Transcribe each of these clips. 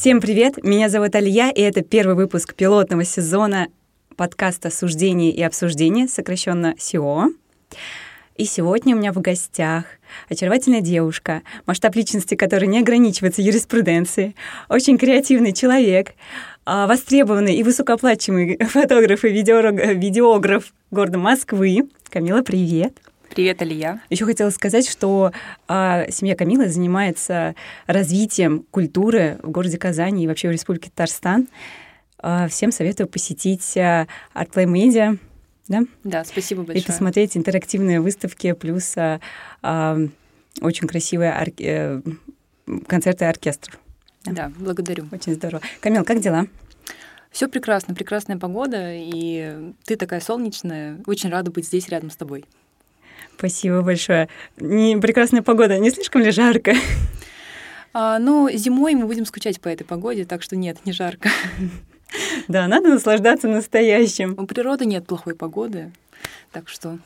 Всем привет! Меня зовут Алия, и это первый выпуск пилотного сезона подкаста «Суждение и обсуждение», сокращенно СИО. И сегодня у меня в гостях очаровательная девушка, масштаб личности которой не ограничивается юриспруденцией, очень креативный человек, а, востребованный и высокооплачиваемый фотограф и видеограф города Москвы. Камила, привет! Привет, Алия. Еще хотела сказать, что а, семья Камилы занимается развитием культуры в городе Казани и вообще в Республике Татарстан. А, всем советую посетить а, Artplay Media, да? Да, спасибо большое. И посмотреть интерактивные выставки, плюс а, а, очень красивые ор... э, концерты оркестров. Да. да, благодарю. Очень здорово. Камил, как дела? Все прекрасно, прекрасная погода, и ты такая солнечная. Очень рада быть здесь рядом с тобой. Спасибо большое. Не, прекрасная погода, не слишком ли жарко? А, ну, зимой мы будем скучать по этой погоде, так что нет, не жарко. Да, надо наслаждаться настоящим. У природы нет плохой погоды, так что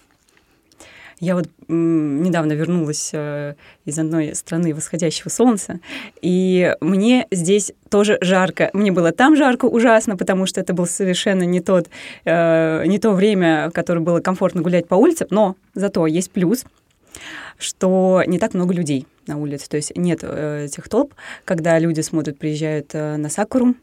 я вот недавно вернулась э, из одной страны восходящего солнца, и мне здесь тоже жарко. Мне было там жарко ужасно, потому что это было совершенно не, тот, э, не то время, в которое было комфортно гулять по улицам, но зато есть плюс, что не так много людей на улице. То есть нет э, тех толп, когда люди смотрят, приезжают э, на Сакуру,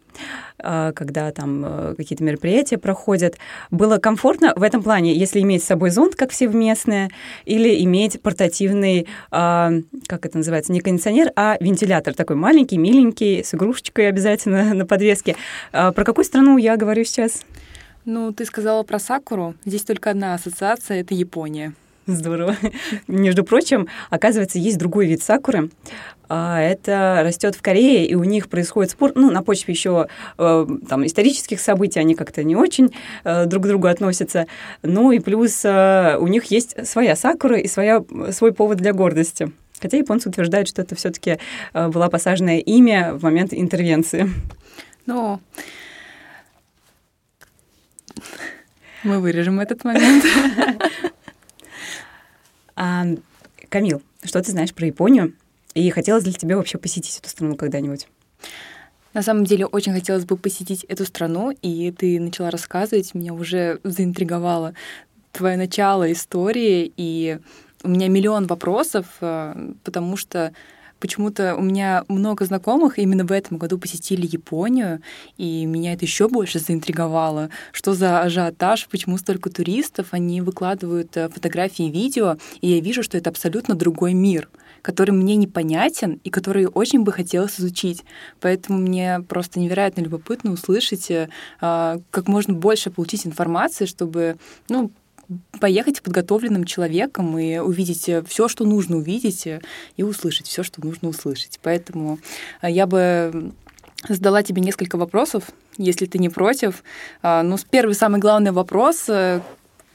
э, когда там э, какие-то мероприятия проходят. Было комфортно в этом плане, если иметь с собой зонт, как все местные, или иметь портативный, э, как это называется, не кондиционер, а вентилятор такой маленький, миленький, с игрушечкой обязательно на подвеске. Э, про какую страну я говорю сейчас? Ну, ты сказала про Сакуру. Здесь только одна ассоциация — это Япония. Здорово. Между прочим, оказывается, есть другой вид сакуры. А, это растет в Корее, и у них происходит спор, ну, на почве еще э, там, исторических событий, они как-то не очень э, друг к другу относятся. Ну и плюс э, у них есть своя сакура и своя, свой повод для гордости. Хотя японцы утверждают, что это все-таки была посаженное имя в момент интервенции. Ну, мы вырежем этот момент. А, Камил, что ты знаешь про Японию? И хотелось ли тебе вообще посетить эту страну когда-нибудь? На самом деле очень хотелось бы посетить эту страну, и ты начала рассказывать, меня уже заинтриговало твое начало истории, и у меня миллион вопросов, э, потому что почему-то у меня много знакомых именно в этом году посетили Японию, и меня это еще больше заинтриговало. Что за ажиотаж, почему столько туристов, они выкладывают э, фотографии и видео, и я вижу, что это абсолютно другой мир который мне непонятен и который очень бы хотелось изучить. Поэтому мне просто невероятно любопытно услышать, э, как можно больше получить информации, чтобы ну, поехать подготовленным человеком и увидеть э, все, что нужно увидеть, э, и услышать все, что нужно услышать. Поэтому э, я бы задала тебе несколько вопросов, если ты не против. А, ну, первый самый главный вопрос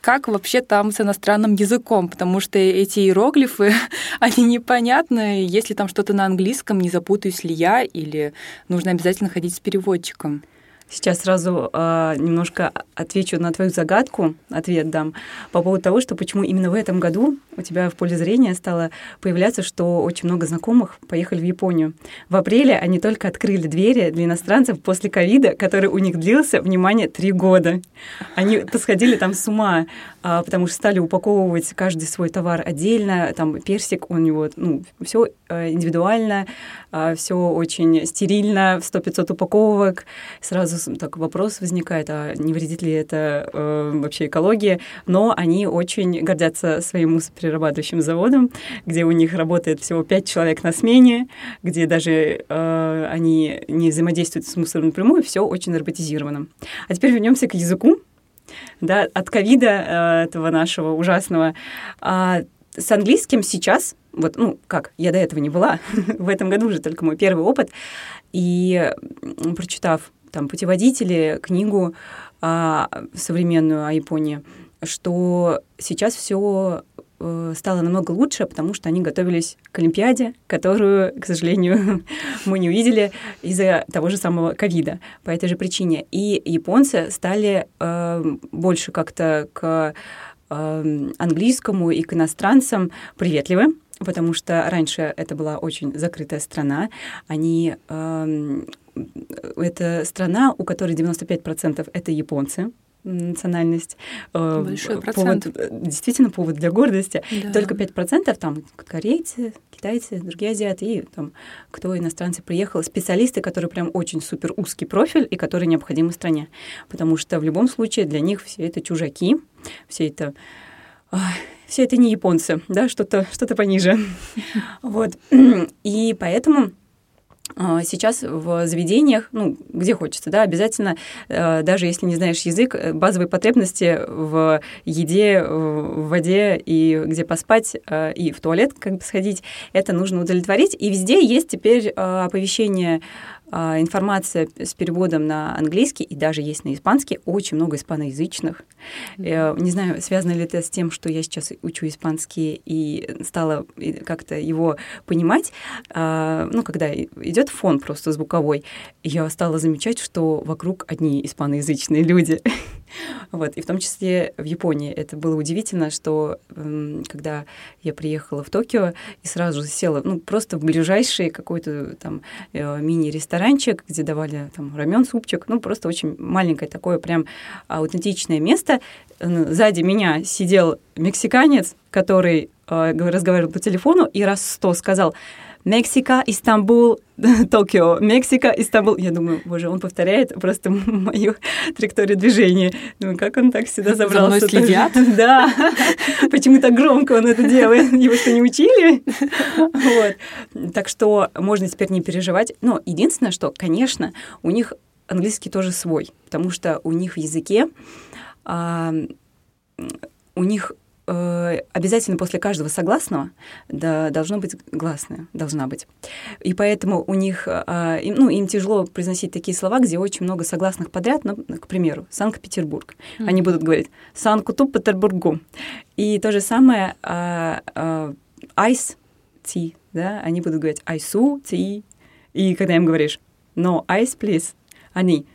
как вообще там с иностранным языком, потому что эти иероглифы, они непонятны. Если там что-то на английском, не запутаюсь ли я, или нужно обязательно ходить с переводчиком. Сейчас сразу э, немножко отвечу на твою загадку, ответ дам, по поводу того, что почему именно в этом году у тебя в поле зрения стало появляться, что очень много знакомых поехали в Японию. В апреле они только открыли двери для иностранцев после ковида, который у них длился, внимание, три года. Они посходили там с ума, потому что стали упаковывать каждый свой товар отдельно, там персик у него, ну, все э, индивидуально, э, все очень стерильно, в 100-500 упаковок, сразу так вопрос возникает, а не вредит ли это э, вообще экологии? Но они очень гордятся своим мусоперерабатывающим заводом, где у них работает всего пять человек на смене, где даже э, они не взаимодействуют с мусором напрямую, все очень роботизировано. А теперь вернемся к языку. Да, от ковида э, этого нашего ужасного. А, с английским сейчас, вот, ну, как, я до этого не была, в этом году уже только мой первый опыт, и прочитав там, путеводители, книгу а, современную о Японии, что сейчас все стало намного лучше, потому что они готовились к Олимпиаде, которую, к сожалению, мы не увидели из-за того же самого ковида по этой же причине. И японцы стали э, больше как-то к э, английскому и к иностранцам приветливы, потому что раньше это была очень закрытая страна. Они... Э, это страна, у которой 95% это японцы, национальность. Э, Большой процент. Повод, э, действительно повод для гордости. Да. Только 5% там корейцы, китайцы, другие азиаты и там кто иностранцы приехал, специалисты, которые прям очень супер узкий профиль и которые необходимы стране. Потому что в любом случае для них все это чужаки, все это все это не японцы, да, что-то что пониже. Вот. И поэтому сейчас в заведениях, ну, где хочется, да, обязательно, э, даже если не знаешь язык, э, базовые потребности в еде, в воде и где поспать, э, и в туалет как бы сходить, это нужно удовлетворить. И везде есть теперь оповещение а, информация с переводом на английский и даже есть на испанский, очень много испаноязычных. Mm-hmm. Не знаю, связано ли это с тем, что я сейчас учу испанский и стала как-то его понимать. А, ну, когда идет фон просто звуковой, я стала замечать, что вокруг одни испаноязычные люди. Вот. И в том числе в Японии. Это было удивительно, что когда я приехала в Токио и сразу села, ну, просто в ближайший какой-то там э, мини-ресторанчик, где давали там рамен, супчик, ну, просто очень маленькое такое прям аутентичное место. Сзади меня сидел мексиканец, который э, разговаривал по телефону и раз сто сказал Мексика, Истамбул, Токио, Мексика, Истамбул. Я думаю, боже, он повторяет просто мою траекторию движения. Думаю, как он так сюда забрался? За мной следят? Да. Почему так громко он это делает? Его что, не учили? Вот. Так что можно теперь не переживать. Но единственное, что, конечно, у них английский тоже свой, потому что у них в языке а, у них Э, обязательно после каждого согласного да, должно быть гласное, должна быть. И поэтому у них, а, ну, им тяжело произносить такие слова, где очень много согласных подряд, ну, к примеру, Санкт-Петербург. Mm-hmm. Они будут говорить Санкт-Петербургу. И то же самое а, а, ice tea, да, они будут говорить айсу tea. И когда им говоришь no ice, please, они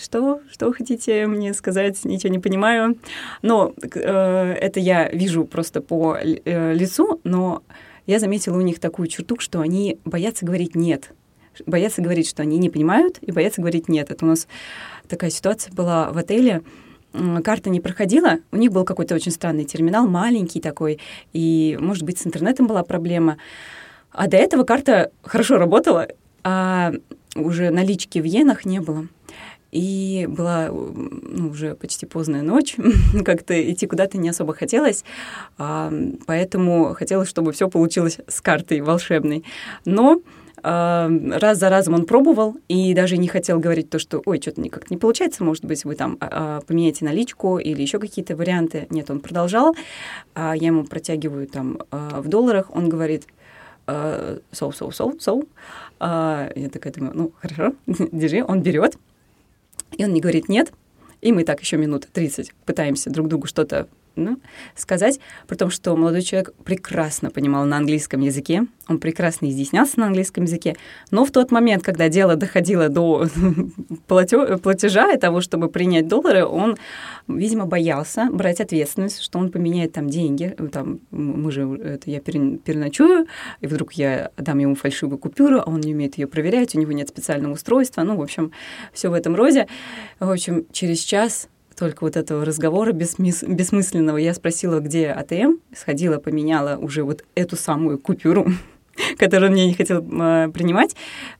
что, что хотите мне сказать, ничего не понимаю. Но э, это я вижу просто по э, лицу, но я заметила у них такую черту, что они боятся говорить «нет». Боятся говорить, что они не понимают, и боятся говорить «нет». Это у нас такая ситуация была в отеле, карта не проходила, у них был какой-то очень странный терминал, маленький такой, и, может быть, с интернетом была проблема. А до этого карта хорошо работала, а уже налички в иенах не было. И была ну, уже почти поздная ночь, как-то идти куда-то не особо хотелось, а, поэтому хотелось, чтобы все получилось с картой волшебной. Но а, раз за разом он пробовал и даже не хотел говорить то, что, ой, что-то никак не получается, может быть, вы там а, поменяете наличку или еще какие-то варианты. Нет, он продолжал. Я ему протягиваю там в долларах, он говорит, соу, соу, соу, соу. Я такая думаю, ну, хорошо, держи. Он берет, и он мне говорит «нет», и мы так еще минут 30 пытаемся друг другу что-то ну, сказать, при том, что молодой человек прекрасно понимал на английском языке, он прекрасно изъяснялся на английском языке, но в тот момент, когда дело доходило до платежа и того, чтобы принять доллары, он, видимо, боялся брать ответственность, что он поменяет там деньги, там, мы же, это я переночую, и вдруг я дам ему фальшивую купюру, а он не умеет ее проверять, у него нет специального устройства, ну, в общем, все в этом роде. В общем, через час только вот этого разговора бессмыс... бессмысленного. Я спросила, где АТМ, сходила, поменяла уже вот эту самую купюру, которую мне не хотел э, принимать,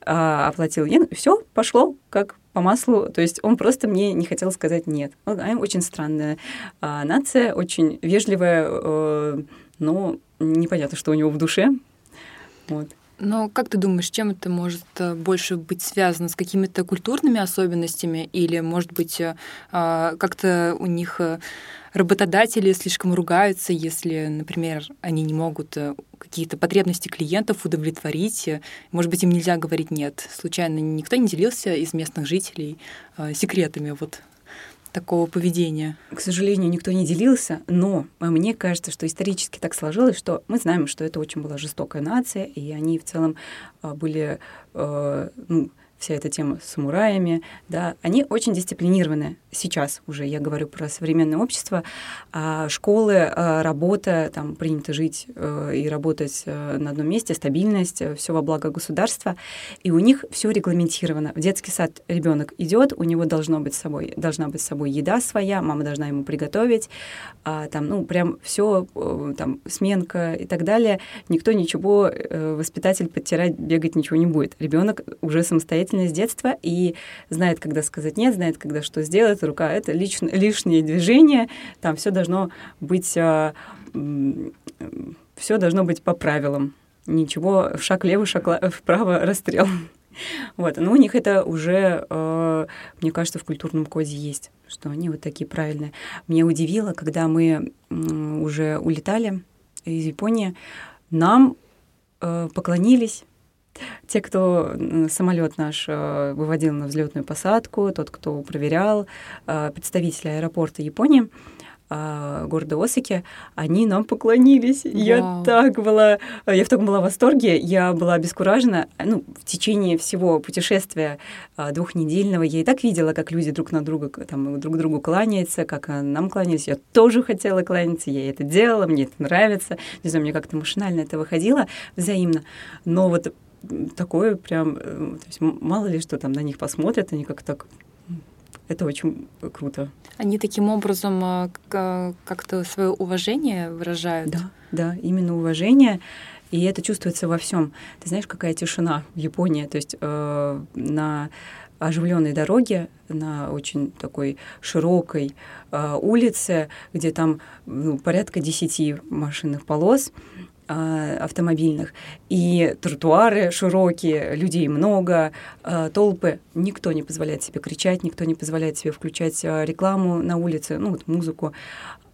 э, оплатил иен, все, пошло как по маслу. То есть он просто мне не хотел сказать нет. Он, очень странная э, нация, очень вежливая, э, но непонятно, что у него в душе. Вот. Но как ты думаешь, чем это может э, больше быть связано с какими-то культурными особенностями или, может быть, э, а, как-то у них э, работодатели слишком ругаются, если, например, они не могут какие-то потребности клиентов удовлетворить. Может быть, им нельзя говорить нет. Случайно никто не делился из местных жителей секретами вот такого поведения? К сожалению, никто не делился, но мне кажется, что исторически так сложилось, что мы знаем, что это очень была жестокая нация, и они в целом а, были, э, ну, вся эта тема с самураями, да, они очень дисциплинированы сейчас уже, я говорю про современное общество, а школы, а, работа, там принято жить э, и работать э, на одном месте, стабильность, э, все во благо государства, и у них все регламентировано. В детский сад ребенок идет, у него должно быть с собой, должна быть с собой еда своя, мама должна ему приготовить, а, там, ну, прям все, там, сменка и так далее. Никто ничего, воспитатель подтирать, бегать ничего не будет. Ребенок уже самостоятельный с детства и знает, когда сказать нет, знает, когда что сделать, рука это лично, лишнее движение, там все должно быть, а, все должно быть по правилам. Ничего, шаг левый, шаг вправо, расстрел. Вот, но у них это уже, э, мне кажется, в культурном коде есть, что они вот такие правильные. Меня удивило, когда мы уже улетали из Японии, нам э, поклонились те, кто самолет наш э, выводил на взлетную посадку, тот, кто проверял, э, представители аэропорта Японии, э, города Осаки, они нам поклонились. Вау. Я так была, я в таком была в восторге, я была обескуражена. Ну, в течение всего путешествия двухнедельного я и так видела, как люди друг на друга, там, друг другу кланяются, как нам кланялись. Я тоже хотела кланяться, я это делала, мне это нравится. Не знаю, мне как-то машинально это выходило взаимно. Но вот такое прям, э, то есть мало ли что там на них посмотрят, они как так это очень круто. Они таким образом э, как-то свое уважение выражают. Да, да, именно уважение. И это чувствуется во всем. Ты знаешь, какая тишина в Японии? То есть э, на оживленной дороге, на очень такой широкой э, улице, где там ну, порядка десяти машинных полос, а, автомобильных, и тротуары широкие, людей много, а, толпы. Никто не позволяет себе кричать, никто не позволяет себе включать а, рекламу на улице, ну вот музыку.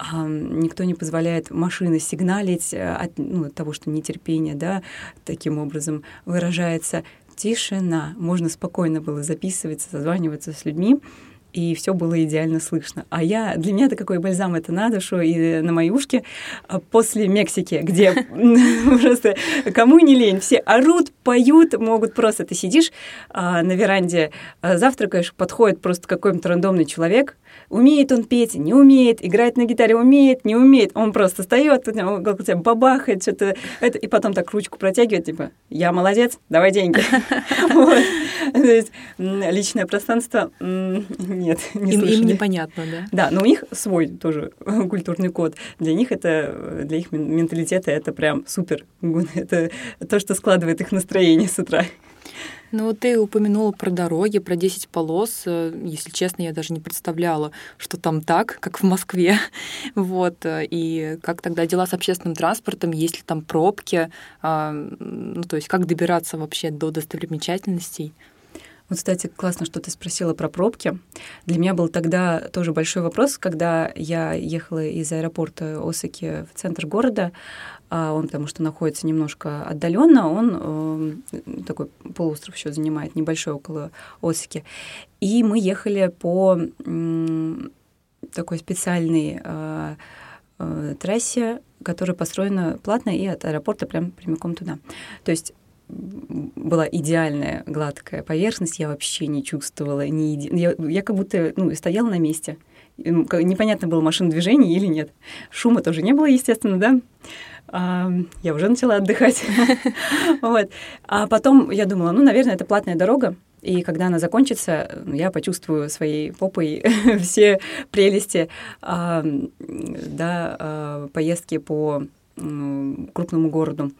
Никто не позволяет машины сигналить от, ну, от того, что нетерпение, да, таким образом выражается. Тишина. Можно спокойно было записываться, созваниваться с людьми и все было идеально слышно. А я, для меня это какой бальзам это надо, что и на мои ушки а после Мексики, где просто кому не лень, все орут, поют, могут просто, ты сидишь а, на веранде, а, завтракаешь, подходит просто какой-нибудь рандомный человек, Умеет он петь, не умеет, играть на гитаре умеет, не умеет. Он просто встает, бабахает, что-то, это, и потом так ручку протягивает, типа, я молодец, давай деньги. Личное пространство нет, не им, им непонятно, да? Да, но у них свой тоже культурный код. Для них это, для их менталитета это прям супер. Это то, что складывает их настроение с утра. Ну, ты упомянула про дороги, про 10 полос. Э, если честно, я даже не представляла, что там так, как в Москве. Вот. Э, и как тогда дела с общественным транспортом, есть ли там пробки, а, ну, то есть как добираться вообще до достопримечательностей? Вот, кстати, классно, что ты спросила про пробки. Для меня был тогда тоже большой вопрос, когда я ехала из аэропорта Осаки в центр города. А он, потому что находится немножко отдаленно, он э, такой полуостров еще занимает, небольшой около Осаки. И мы ехали по такой специальной э, э, трассе, которая построена платно и от аэропорта прям прямиком туда. То есть была идеальная гладкая поверхность, я вообще не чувствовала ни еди... я, я как будто ну, стояла на месте. Непонятно было, машин движения или нет. Шума тоже не было, естественно, да. А, я уже начала отдыхать. вот. А потом я думала, ну, наверное, это платная дорога, и когда она закончится, я почувствую своей попой все прелести а, да, а, поездки по крупному городу.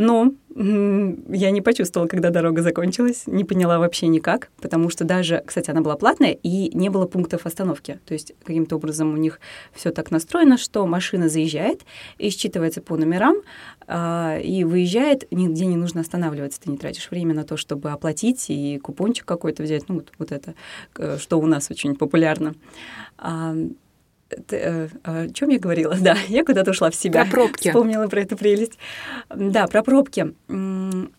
Но я не почувствовала, когда дорога закончилась, не поняла вообще никак, потому что даже, кстати, она была платная, и не было пунктов остановки. То есть каким-то образом у них все так настроено, что машина заезжает и считывается по номерам, э, и выезжает, нигде не нужно останавливаться, ты не тратишь время на то, чтобы оплатить и купончик какой-то взять, ну вот, вот это, что у нас очень популярно. Э, о чем я говорила? Да, я куда-то ушла в себя. Про пробки. Вспомнила про эту прелесть. Да, про пробки.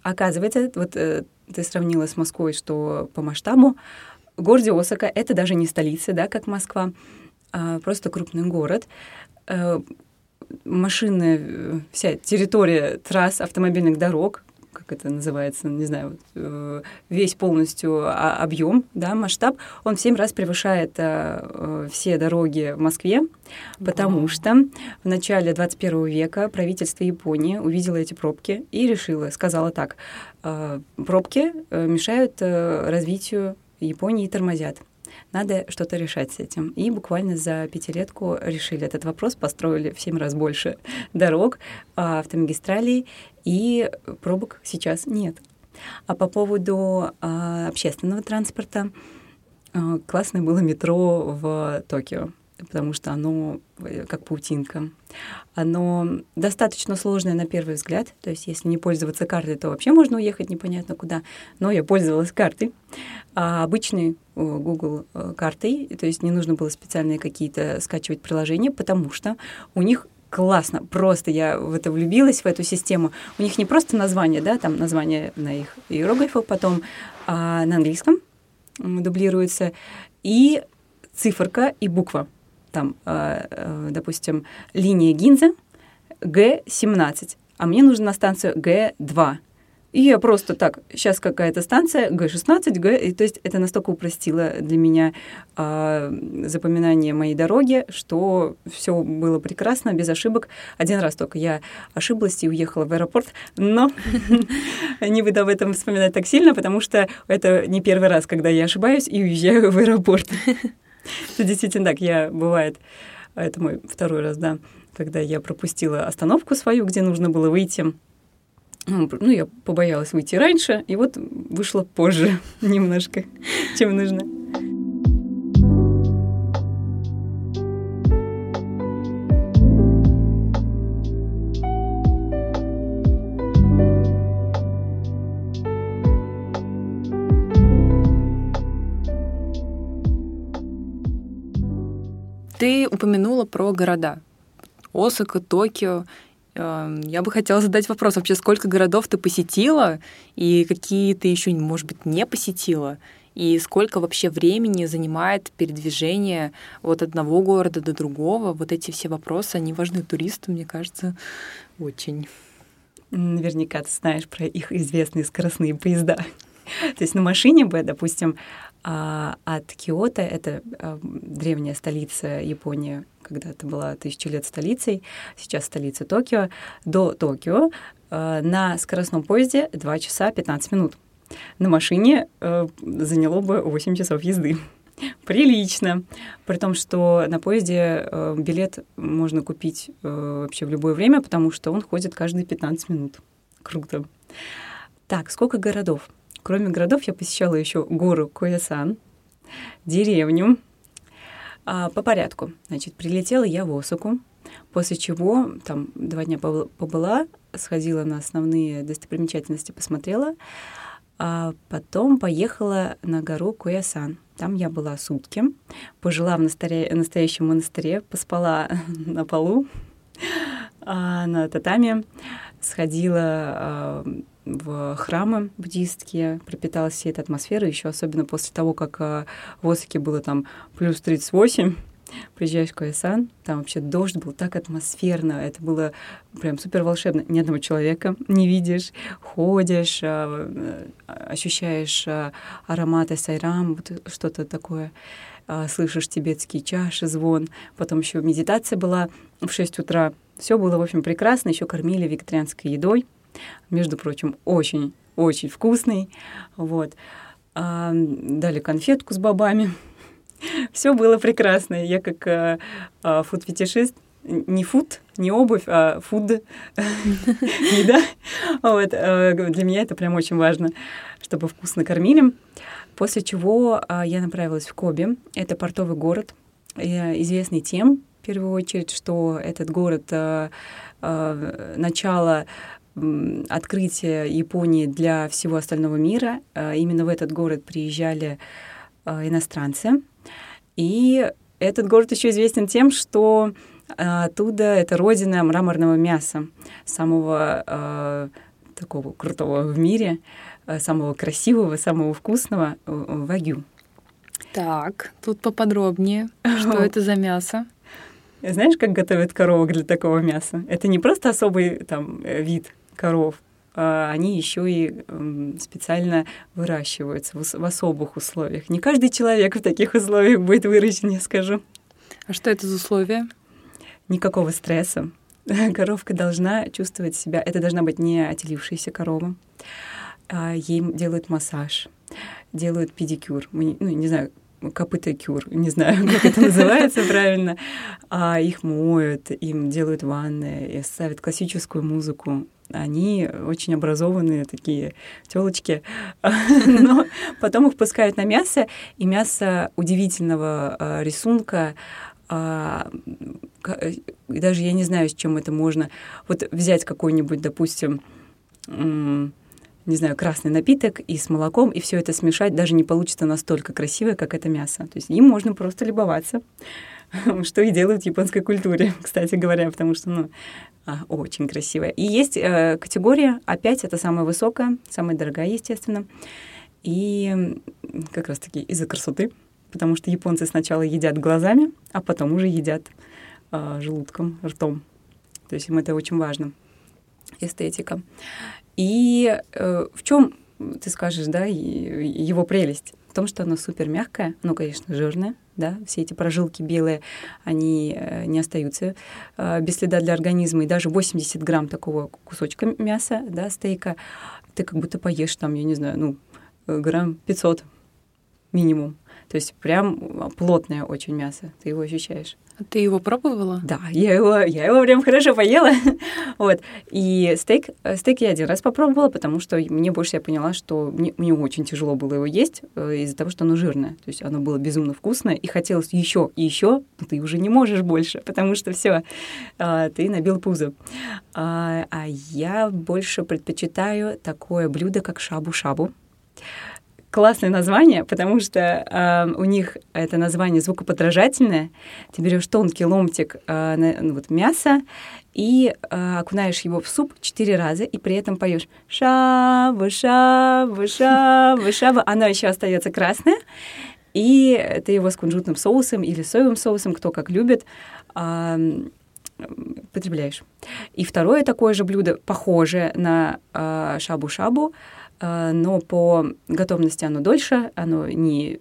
Оказывается, вот э, ты сравнила с Москвой, что по масштабу в городе Осака это даже не столица, да, как Москва, а просто крупный город. Э, машины, вся территория трасс, автомобильных дорог, как это называется, не знаю, э, весь полностью объем, да, масштаб, он в 7 раз превышает э, все дороги в Москве, потому что в начале 21 века правительство Японии увидело эти пробки и решило, сказала так, пробки мешают развитию Японии и тормозят надо что-то решать с этим. И буквально за пятилетку решили этот вопрос, построили в семь раз больше дорог, а, автомагистралей, и пробок сейчас нет. А по поводу а, общественного транспорта, а, классное было метро в Токио потому что оно э, как паутинка. Оно достаточно сложное на первый взгляд, то есть если не пользоваться картой, то вообще можно уехать непонятно куда, но я пользовалась картой, а обычной Google э, картой, то есть не нужно было специальные какие-то скачивать приложения, потому что у них классно, просто я в это влюбилась, в эту систему. У них не просто название, да, там название на их иероглифах, потом а, на английском дублируется, и циферка и буква там, а, э, допустим, линия Гинза Г-17, а мне нужно на станцию Г-2. И я просто так, сейчас какая-то станция, Г-16, Г, и, то есть это настолько упростило для меня э, запоминание моей дороги, что все было прекрасно, без ошибок. Один раз только я ошиблась и уехала в аэропорт, но не буду об этом вспоминать так сильно, потому что это не первый раз, когда я ошибаюсь и уезжаю в аэропорт. Это действительно так. Я, бывает, это мой второй раз, да, когда я пропустила остановку свою, где нужно было выйти. Ну, ну я побоялась выйти раньше, и вот вышла позже немножко, чем нужно. Ты упомянула про города. Осака, Токио. Эм, я бы хотела задать вопрос, вообще сколько городов ты посетила и какие ты еще, может быть, не посетила? И сколько вообще времени занимает передвижение от одного города до другого? Вот эти все вопросы, они важны туристу, мне кажется, очень. Наверняка ты знаешь про их известные скоростные поезда. То есть на машине бы, допустим, а от Киото, это а, древняя столица Японии, когда-то была тысячу лет столицей, сейчас столица Токио, до Токио а, на скоростном поезде 2 часа 15 минут. На машине а, заняло бы 8 часов езды. Прилично. При том, что на поезде э, билет можно купить э, вообще в любое время, потому что он ходит каждые 15 минут. Круто. Так, сколько городов? Кроме городов я посещала еще гору Коясан, деревню. А, по порядку. Значит, прилетела я в Осаку, после чего там два дня побыла, сходила на основные достопримечательности, посмотрела, а потом поехала на гору Коясан. Там я была сутки, пожила в настоящем монастыре, поспала на полу, а, на татами, сходила а, в храмы буддистские, пропиталась всей этой атмосферой, еще особенно после того, как а, в Осаке было там плюс 38, приезжаешь в Куэсан, там вообще дождь был так атмосферно, это было прям супер волшебно. Ни одного человека не видишь, ходишь, а, ощущаешь ароматы сайрам, вот что-то такое, слышишь тибетские чаши, звон. Потом еще медитация была в 6 утра. Все было, в общем, прекрасно, еще кормили вегетарианской едой между прочим, очень-очень вкусный. Вот. А, дали конфетку с бобами. Все было прекрасно. Я как а, а, фуд-фетишист не фуд, не обувь, а фуд, еда. Вот. А, для меня это прям очень важно, чтобы вкусно кормили. После чего я направилась в Коби. Это портовый город, известный тем, в первую очередь, что этот город начало открытие Японии для всего остального мира. А, именно в этот город приезжали а, иностранцы. И этот город еще известен тем, что а, оттуда это родина мраморного мяса, самого такого крутого в мире, самого красивого, самого вкусного вагю. Так, тут поподробнее. Что это за мясо? Знаешь, как готовят коровок для такого мяса? Это не просто особый там вид коров. а, они еще и специально выращиваются в особых условиях. Не каждый человек в таких условиях будет выращен, я скажу. А что это за условия? Никакого стресса. Коровка должна чувствовать себя... Это должна быть не отелившаяся корова. А, ей делают массаж, делают педикюр. Ну, не знаю, копыта кюр, не знаю, как это называется правильно, а их моют, им делают ванны, ставят классическую музыку. Они очень образованные такие телочки, но потом их пускают на мясо, и мясо удивительного а, рисунка, а, даже я не знаю, с чем это можно. Вот взять какой-нибудь, допустим, не знаю, красный напиток и с молоком, и все это смешать даже не получится настолько красиво, как это мясо. То есть им можно просто любоваться, что и делают в японской культуре, кстати говоря, потому что, ну, а, очень красивая. И есть э, категория, опять, это самая высокая, самая дорогая, естественно, и как раз-таки из-за красоты, потому что японцы сначала едят глазами, а потом уже едят э, желудком, ртом. То есть им это очень важно, эстетика. И э, в чем, ты скажешь, да, его прелесть? В том, что оно супер мягкое, ну, конечно, жирное, да, все эти прожилки белые, они э, не остаются э, без следа для организма, и даже 80 грамм такого кусочка мяса, да, стейка, ты как будто поешь там, я не знаю, ну, грамм 500 минимум. То есть прям плотное очень мясо, ты его ощущаешь. Ты его пробовала? Да, я его, я его прям хорошо поела. вот. И стейк, стейк я один раз попробовала, потому что мне больше я поняла, что мне, мне очень тяжело было его есть э, из-за того, что оно жирное. То есть оно было безумно вкусное, и хотелось еще и еще, но ты уже не можешь больше, потому что все, э, ты набил пузо. А, а я больше предпочитаю такое блюдо, как шабу-шабу классное название, потому что э, у них это название звукоподражательное. Ты берешь тонкий ломтик э, на, ну, вот, мяса и э, окунаешь его в суп четыре раза, и при этом поешь шаба, шаба, шаба, шаба. Оно еще остается красное. И ты его с кунжутным соусом или соевым соусом, кто как любит, э, потребляешь. И второе такое же блюдо, похожее на э, шабу-шабу, а, но по готовности оно дольше, оно не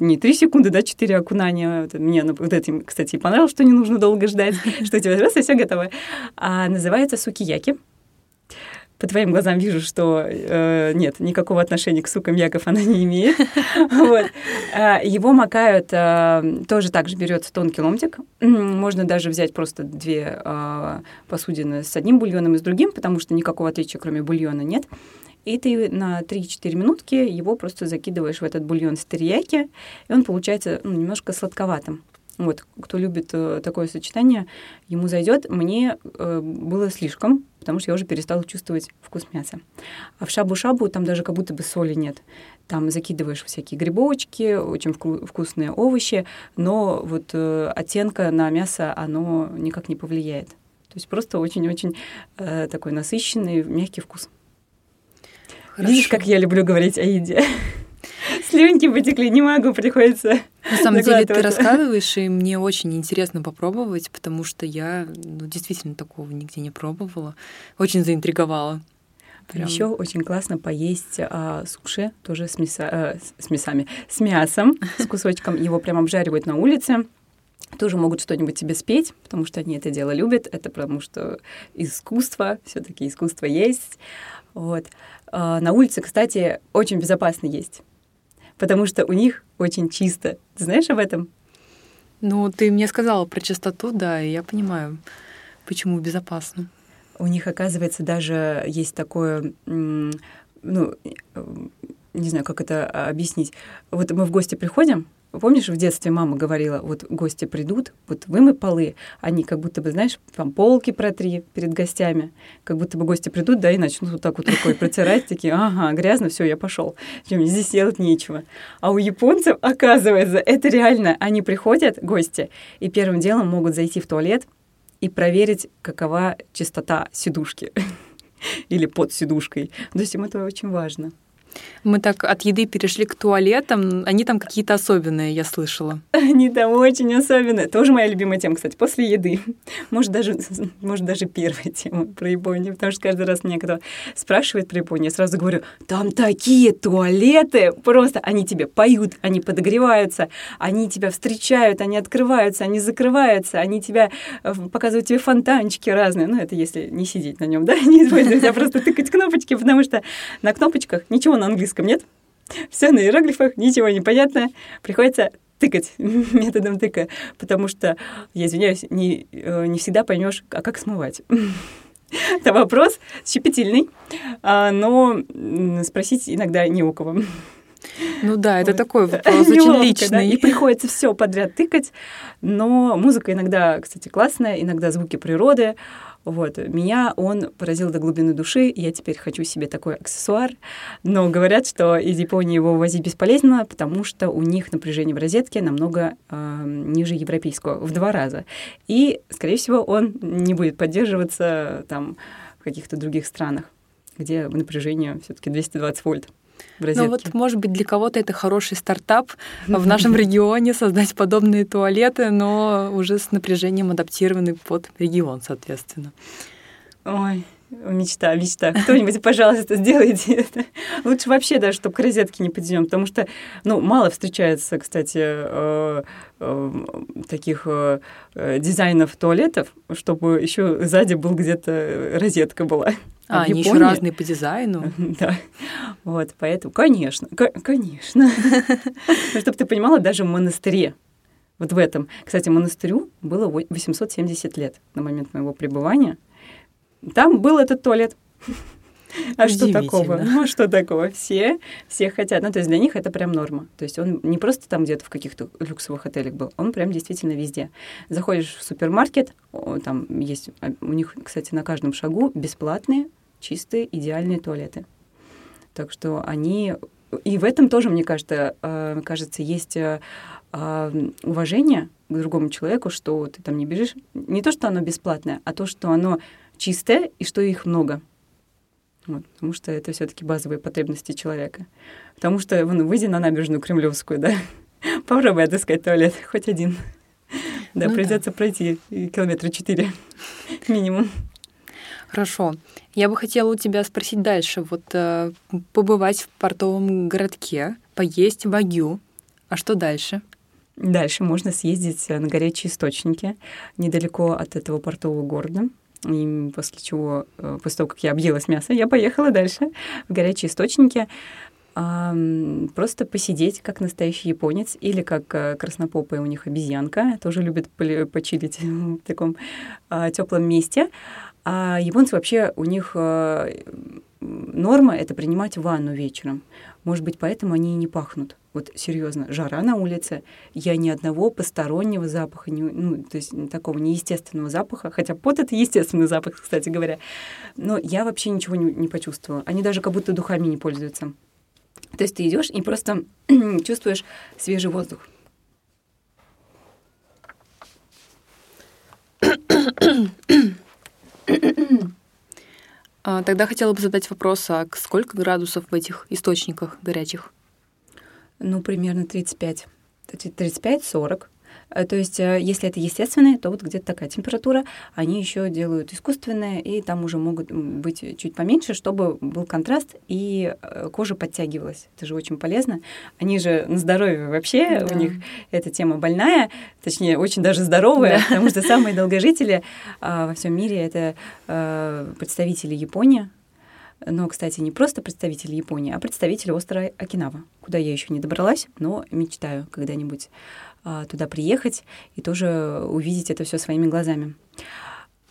не три секунды, да, четыре окунания. Мне вот этим, кстати, понравилось, что не нужно долго ждать, что у тебя раз и все готово. А называется сукияки. По твоим глазам вижу, что э, нет, никакого отношения к сукам яков она не имеет. вот. а, его макают, э, тоже так же берется тонкий ломтик. Можно даже взять просто две э, посудины с одним бульоном и с другим, потому что никакого отличия, кроме бульона, нет. И ты на 3-4 минутки его просто закидываешь в этот бульон с терияки, и он получается ну, немножко сладковатым. Вот, кто любит э, такое сочетание, ему зайдет. Мне э, было слишком, потому что я уже перестала чувствовать вкус мяса. А в шабу-шабу там даже как будто бы соли нет. Там закидываешь всякие грибочки, очень вку- вкусные овощи, но вот э, оттенка на мясо оно никак не повлияет. То есть просто очень-очень э, такой насыщенный, мягкий вкус. Хорошо. Видишь, как я люблю говорить о еде? Слюнки потекли, не могу, приходится. На самом деле ты рассказываешь, и мне очень интересно попробовать, потому что я ну, действительно такого нигде не пробовала. Очень заинтриговала. Прям. Еще очень классно поесть а, суши, тоже с, мяса, а, с мясами, с мясом, с кусочком. Его прям обжаривают на улице. Тоже могут что-нибудь тебе спеть, потому что они это дело любят. Это потому что искусство, все-таки искусство есть. Вот. А, на улице, кстати, очень безопасно есть, потому что у них очень чисто. Ты знаешь об этом? Ну, ты мне сказала про чистоту, да, и я понимаю, почему безопасно. У них, оказывается, даже есть такое, ну, не знаю, как это объяснить. Вот мы в гости приходим, Помнишь, в детстве мама говорила, вот гости придут, вот вымой полы, они как будто бы, знаешь, там полки протри перед гостями, как будто бы гости придут, да, и начнут вот так вот рукой протирать, такие, ага, грязно, все, я пошел, мне здесь делать нечего. А у японцев, оказывается, это реально, они приходят, гости, и первым делом могут зайти в туалет и проверить, какова чистота сидушки или под сидушкой. То есть им это очень важно. Мы так от еды перешли к туалетам. Они там какие-то особенные, я слышала. Они там очень особенные. Тоже моя любимая тема, кстати, после еды. Может, даже, может, даже первая тема про Японию, потому что каждый раз меня кто спрашивает про Японию, я сразу говорю, там такие туалеты, просто они тебе поют, они подогреваются, они тебя встречают, они открываются, они закрываются, они тебя э, показывают тебе фонтанчики разные. Ну, это если не сидеть на нем, да, не использовать, а просто тыкать кнопочки, потому что на кнопочках ничего на английском нет. Все на иероглифах, ничего не понятно. Приходится тыкать методом тыка, потому что, я извиняюсь, не, э, не всегда поймешь, а как смывать. Это вопрос щепетильный, а, но спросить иногда не у кого. Ну да, это такой вопрос очень личный. Да? И приходится все подряд тыкать, но музыка иногда, кстати, классная, иногда звуки природы, вот. Меня он поразил до глубины души, я теперь хочу себе такой аксессуар. Но говорят, что из Японии его возить бесполезно, потому что у них напряжение в розетке намного э, ниже европейского, в два раза. И, скорее всего, он не будет поддерживаться там в каких-то других странах, где напряжение все таки 220 вольт в розетке. Ну вот, может быть, для кого-то это хороший стартап в нашем регионе создать подобные туалеты, но уже с напряжением адаптированы под регион, соответственно. Ой, Мечта, мечта. Кто-нибудь, пожалуйста, сделайте это. Лучше вообще даже, чтобы к розетке не подъем, потому что, ну, мало встречается, кстати, э, э, таких э, дизайнов туалетов, чтобы еще сзади был где-то розетка была. А, они еще разные по дизайну. Да. Вот, поэтому, конечно, конечно. Ну, чтобы ты понимала, даже в монастыре, вот в этом. Кстати, монастырю было 870 лет на момент моего пребывания. Там был этот туалет. А что такого? Ну, что такого? Все, все хотят. Ну, то есть для них это прям норма. То есть он не просто там где-то в каких-то люксовых отелях был, он прям действительно везде. Заходишь в супермаркет, там есть, а, у них, кстати, на каждом шагу бесплатные, чистые, идеальные туалеты. Так что они... И в этом тоже, мне кажется, э, кажется, есть э, а, уважение к другому человеку, что ты там не бежишь. Не то, что оно бесплатное, а то, что оно чистое и что их много. Вот, потому что это все-таки базовые потребности человека. Потому что, вон, выйди на набережную Кремлевскую, да, попробуй отыскать туалет, хоть один. Да, ну, придется да. пройти километра четыре минимум. Хорошо. Я бы хотела у тебя спросить дальше. Вот э, побывать в портовом городке, поесть вагю. А что дальше? Дальше можно съездить на горячие источники недалеко от этого портового города. И после чего, э, после того, как я объелась мясо, я поехала дальше в горячие источники просто посидеть, как настоящий японец, или как э, краснопопая у них обезьянка, тоже любит почилить в таком а, теплом месте. А японцы вообще, у них э, норма — это принимать ванну вечером. Может быть, поэтому они и не пахнут. Вот серьезно, жара на улице, я ни одного постороннего запаха, не, ну, то есть такого неестественного запаха, хотя пот — это естественный запах, кстати говоря, но я вообще ничего не, не почувствовала. Они даже как будто духами не пользуются. То есть ты идешь и просто чувствуешь свежий воздух. А, тогда хотела бы задать вопрос, а сколько градусов в этих источниках горячих? Ну, примерно 35. 35-40. Э, то есть, э, если это естественное, то вот где-то такая температура. Они еще делают искусственное, и там уже могут быть чуть поменьше, чтобы был контраст, и э, кожа подтягивалась. Это же очень полезно. Они же на здоровье вообще, да. у них эта тема больная, точнее, очень даже здоровая, да. потому что самые долгожители а, во всем мире это представители Японии, но, кстати, не просто представители Японии, а представители острова Окинава, куда я еще не добралась, но мечтаю когда-нибудь а, туда приехать и тоже увидеть это все своими глазами.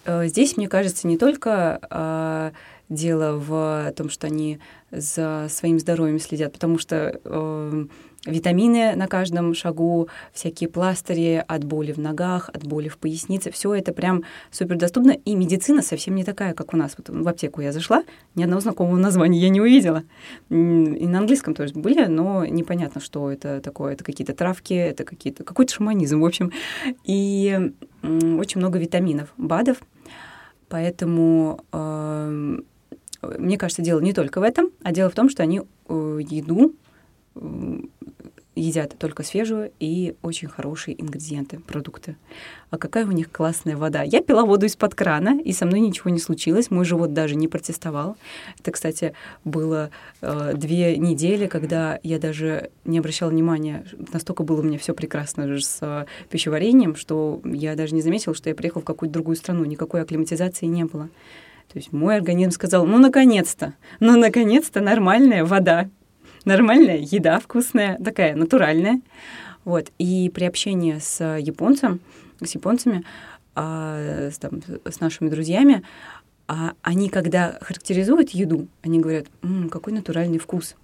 Э, здесь, мне кажется, не только а, дело в том, что они за своим здоровьем следят, потому что э, витамины на каждом шагу, всякие пластыри от боли в ногах, от боли в пояснице. Все это прям супер доступно. И медицина совсем не такая, как у нас. Вот в аптеку я зашла, ни одного знакомого названия я не увидела. И на английском тоже были, но непонятно, что это такое. Это какие-то травки, это какие-то какой-то шаманизм, в общем. И очень много витаминов, БАДов. Поэтому э, мне кажется, дело не только в этом, а дело в том, что они э, еду едят только свежую и очень хорошие ингредиенты, продукты. А какая у них классная вода. Я пила воду из-под крана, и со мной ничего не случилось. Мой живот даже не протестовал. Это, кстати, было э, две недели, когда я даже не обращала внимания. Настолько было у меня все прекрасно с э, пищеварением, что я даже не заметила, что я приехала в какую-то другую страну. Никакой акклиматизации не было. То есть мой организм сказал, ну, наконец-то, ну, наконец-то нормальная вода нормальная еда вкусная, такая натуральная. Вот. И при общении с японцем, с японцами, а, с, там, с нашими друзьями, а они, когда характеризуют еду, они говорят, М, какой натуральный вкус.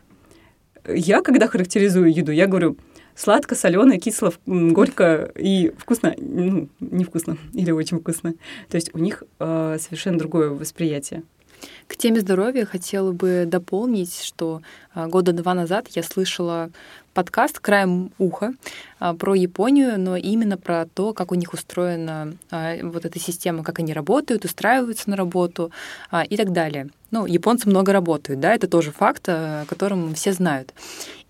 Я, когда характеризую еду, я говорю, сладко, солено, кисло, горько и вкусно, ну, невкусно или очень вкусно. То есть у них э, совершенно другое восприятие. К теме здоровья хотела бы дополнить, что а, года два назад я слышала подкаст краем уха а, про Японию, но именно про то, как у них устроена а, вот эта система, как они работают, устраиваются на работу и так далее. Ну, японцы много работают, да, это тоже факт, о котором все знают.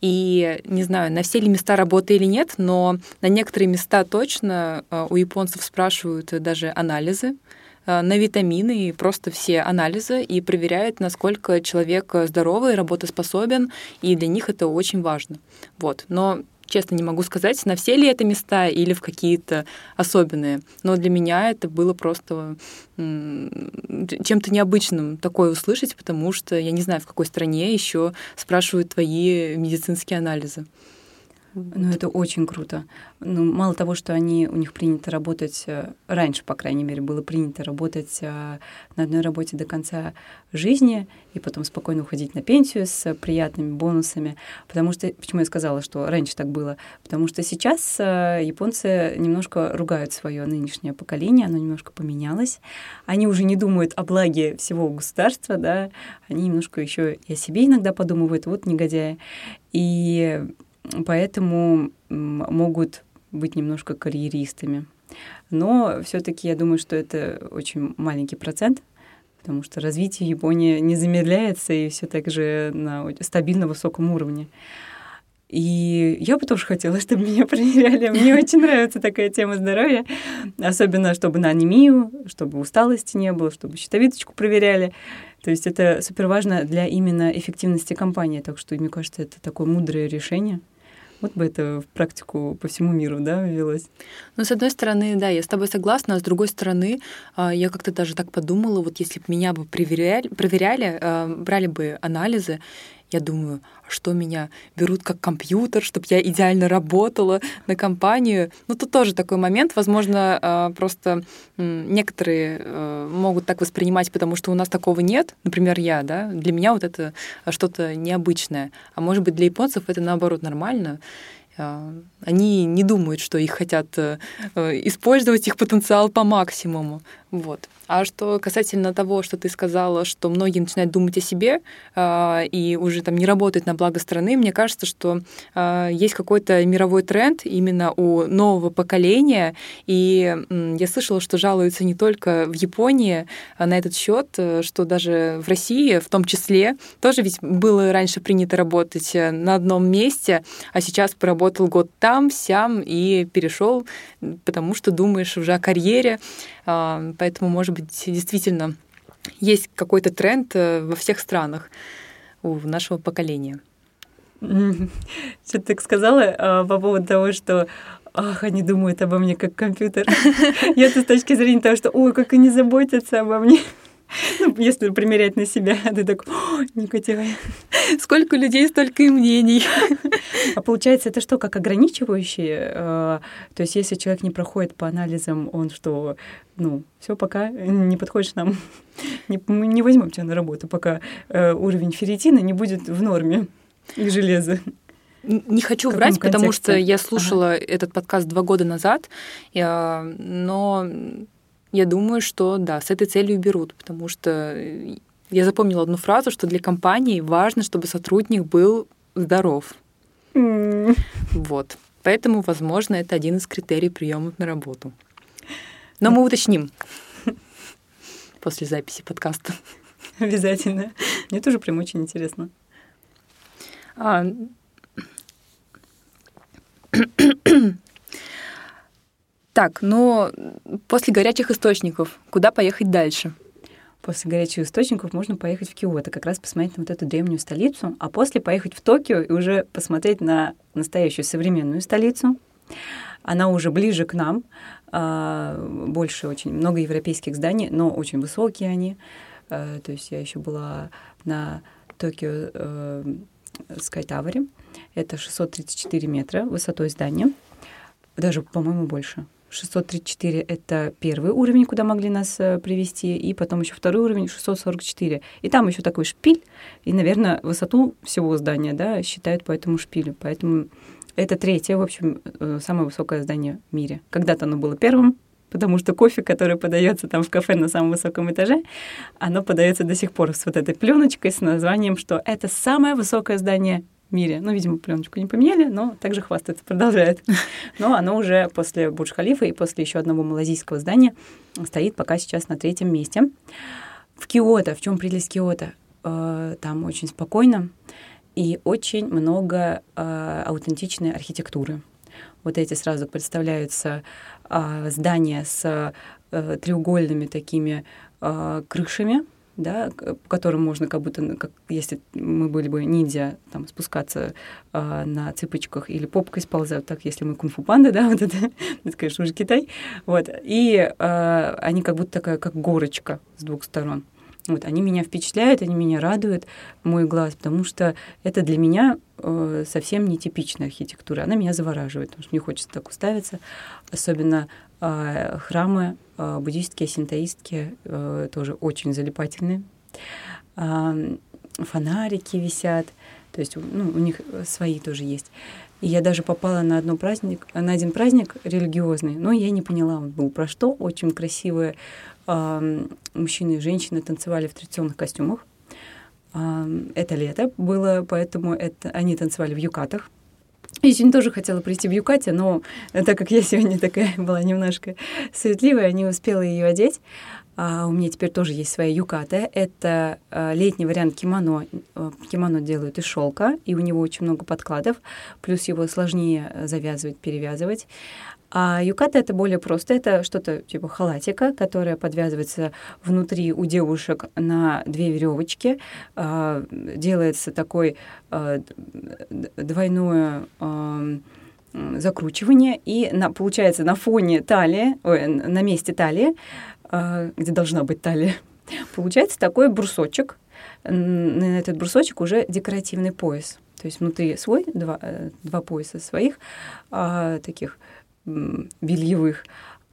И не знаю, на все ли места работы или нет, но на некоторые места точно у японцев спрашивают даже анализы, на витамины и просто все анализы и проверяет, насколько человек здоровый, работоспособен, и для них это очень важно. Вот. Но честно не могу сказать, на все ли это места или в какие-то особенные. Но для меня это было просто чем-то необычным такое услышать, потому что я не знаю, в какой стране еще спрашивают твои медицинские анализы. Ну, это очень круто. Ну, мало того, что они, у них принято работать, э, раньше, по крайней мере, было принято работать э, на одной работе до конца жизни и потом спокойно уходить на пенсию с приятными бонусами. Потому что, почему я сказала, что раньше так было? Потому что сейчас э, японцы немножко ругают свое нынешнее поколение, оно немножко поменялось. Они уже не думают о благе всего государства, да, они немножко еще и о себе иногда подумывают, вот негодяи. И поэтому могут быть немножко карьеристами. Но все-таки я думаю, что это очень маленький процент, потому что развитие Японии не замедляется и все так же на стабильно высоком уровне. И я бы тоже хотела, чтобы меня проверяли. Мне очень нравится такая тема здоровья, особенно чтобы на анемию, чтобы усталости не было, чтобы щитовидочку проверяли. То есть это супер важно для именно эффективности компании. Так что, мне кажется, это такое мудрое решение. Вот бы это в практику по всему миру, да, ввелось. Ну, с одной стороны, да, я с тобой согласна, а с другой стороны, а, я как-то даже так подумала, вот если бы меня бы проверяли, проверяли а, брали бы анализы, я думаю, а что меня берут как компьютер, чтобы я идеально работала на компанию. Ну, тут тоже такой момент. Возможно, а, просто некоторые э, могут так воспринимать, потому что у нас такого нет. Например, я, да, для меня вот это что-то необычное. А может быть, для японцев это наоборот нормально. А, они не думают, что их хотят э, э, использовать их потенциал по максимуму. Вот. А что касательно того, что ты сказала, что многие начинают думать о себе э, и уже там не работают на благо страны, мне кажется, что э, есть какой-то мировой тренд именно у нового поколения. И э, я слышала, что жалуются не только в Японии а на этот счет, э, что даже в России в том числе тоже ведь было раньше принято работать э, на одном месте, а сейчас поработал год там, сям и перешел, потому что думаешь уже о карьере. Э, поэтому, может быть, действительно есть какой-то тренд э, во всех странах у нашего поколения. Что ты так сказала а, по поводу того, что ах, они думают обо мне как компьютер. Я-то с точки зрения того, что ой, как они заботятся обо мне. Ну, если примерять на себя, ты такой, негативный. Сколько людей, столько и мнений. А получается, это что, как ограничивающие? Э, то есть, если человек не проходит по анализам, он что, ну, все, пока не подходишь нам, не, мы не возьмем тебя на работу, пока э, уровень ферритина не будет в норме и железа. Не хочу врать, контексте? потому что я слушала ага. этот подкаст два года назад, но я думаю, что да, с этой целью берут, потому что я запомнила одну фразу, что для компании важно, чтобы сотрудник был здоров. Mm. Вот. Поэтому, возможно, это один из критерий приемов на работу. Но мы уточним после записи подкаста. обязательно. Мне тоже прям очень интересно. А... Так, но после горячих источников куда поехать дальше? После горячих источников можно поехать в Киото, как раз посмотреть на вот эту древнюю столицу, а после поехать в Токио и уже посмотреть на настоящую современную столицу. Она уже ближе к нам, а, больше очень много европейских зданий, но очень высокие они. А, то есть я еще была на Токио Скайтавере. Это 634 метра высотой здания. Даже, по-моему, больше. 634 — это первый уровень, куда могли нас э, привести, и потом еще второй уровень — 644. И там еще такой шпиль, и, наверное, высоту всего здания да, считают по этому шпилю. Поэтому это третье, в общем, э, самое высокое здание в мире. Когда-то оно было первым, потому что кофе, который подается там в кафе на самом высоком этаже, оно подается до сих пор с вот этой пленочкой с названием, что это самое высокое здание мире. Ну, видимо, пленочку не поменяли, но также хвастается, продолжает. Но оно уже после Бурдж-Халифа и после еще одного малазийского здания стоит пока сейчас на третьем месте. В Киото, в чем прелесть Киото? Э, там очень спокойно и очень много э, аутентичной архитектуры. Вот эти сразу представляются э, здания с треугольными такими крышами, да, по которым можно как будто, как, если мы были бы ниндзя, там, спускаться э, на цыпочках или попкой сползать, так, если мы кунг-фу панда, да, вот это, это, конечно, уже Китай, вот, и э, они как будто такая, как горочка с двух сторон. Вот, они меня впечатляют, они меня радуют, мой глаз, потому что это для меня э, совсем нетипичная архитектура. Она меня завораживает, потому что мне хочется так уставиться. Особенно э, храмы э, буддийские, синтоистские, э, тоже очень залипательные. Э, фонарики висят, то есть ну, у них свои тоже есть. И я даже попала на, одно праздник, на один праздник религиозный, но я не поняла, он был про что. Очень красивые мужчины и женщины танцевали в традиционных костюмах. Это лето было, поэтому это, они танцевали в юкатах. Я сегодня тоже хотела прийти в юкате, но так как я сегодня такая была немножко суетливая, не успела ее одеть. А у меня теперь тоже есть своя юката. Это а, летний вариант кимоно. А, кимоно делают из шелка, и у него очень много подкладов, плюс его сложнее завязывать, перевязывать. А юката это более просто, это что-то типа халатика, которое подвязывается внутри у девушек на две веревочки, а, делается такой а, двойное а, закручивание, и на, получается на фоне талии, ой, на месте талии, где должна быть талия, получается такой брусочек, на этот брусочек уже декоративный пояс. То есть внутри свой, два, э, два пояса своих, а, таких бельевых,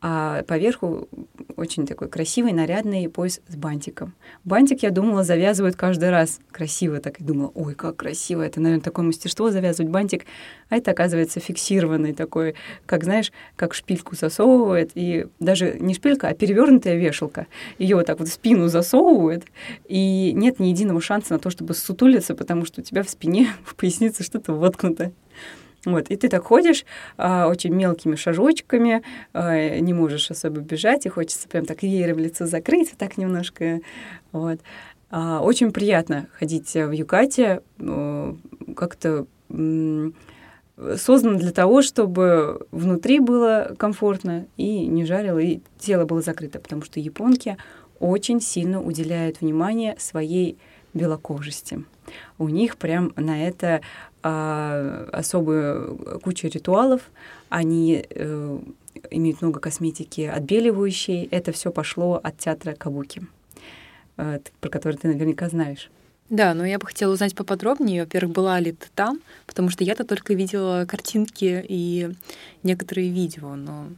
а поверху очень такой красивый, нарядный пояс с бантиком. Бантик, я думала, завязывают каждый раз красиво, так и думала, ой, как красиво, это, наверное, такое мастерство завязывать бантик, а это, оказывается, фиксированный такой, как, знаешь, как шпильку засовывает, и даже не шпилька, а перевернутая вешалка. Ее вот так вот в спину засовывают, и нет ни единого шанса на то, чтобы сутулиться, потому что у тебя в спине, в пояснице что-то воткнуто. Вот, и ты так ходишь а, очень мелкими шажочками, а, не можешь особо бежать, и хочется прям так веером лицо закрыть, так немножко. Вот. А, очень приятно ходить в юкате, а, как-то создан для того, чтобы внутри было комфортно и не жарило, и тело было закрыто, потому что японки очень сильно уделяют внимание своей белокожести. У них прям на это а, особую кучу ритуалов. Они э, имеют много косметики отбеливающей. Это все пошло от театра Кабуки, э, про который ты наверняка знаешь. Да, но я бы хотела узнать поподробнее. Во-первых, была ли ты там, потому что я-то только видела картинки и некоторые видео, но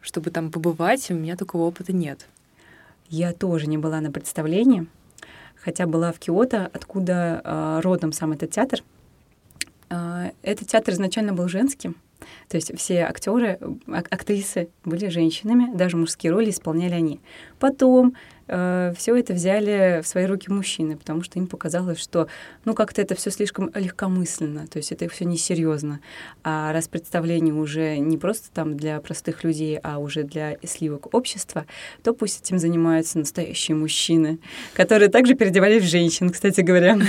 чтобы там побывать, у меня такого опыта нет. Я тоже не была на представлении, хотя была в Киото, откуда э, родом сам этот театр — этот театр изначально был женским. То есть все актеры, актрисы были женщинами, даже мужские роли исполняли они. Потом э, все это взяли в свои руки мужчины, потому что им показалось, что ну как-то это все слишком легкомысленно, то есть это все несерьезно. А раз представление уже не просто там для простых людей, а уже для сливок общества, то пусть этим занимаются настоящие мужчины, которые также переодевались в женщин, кстати говоря.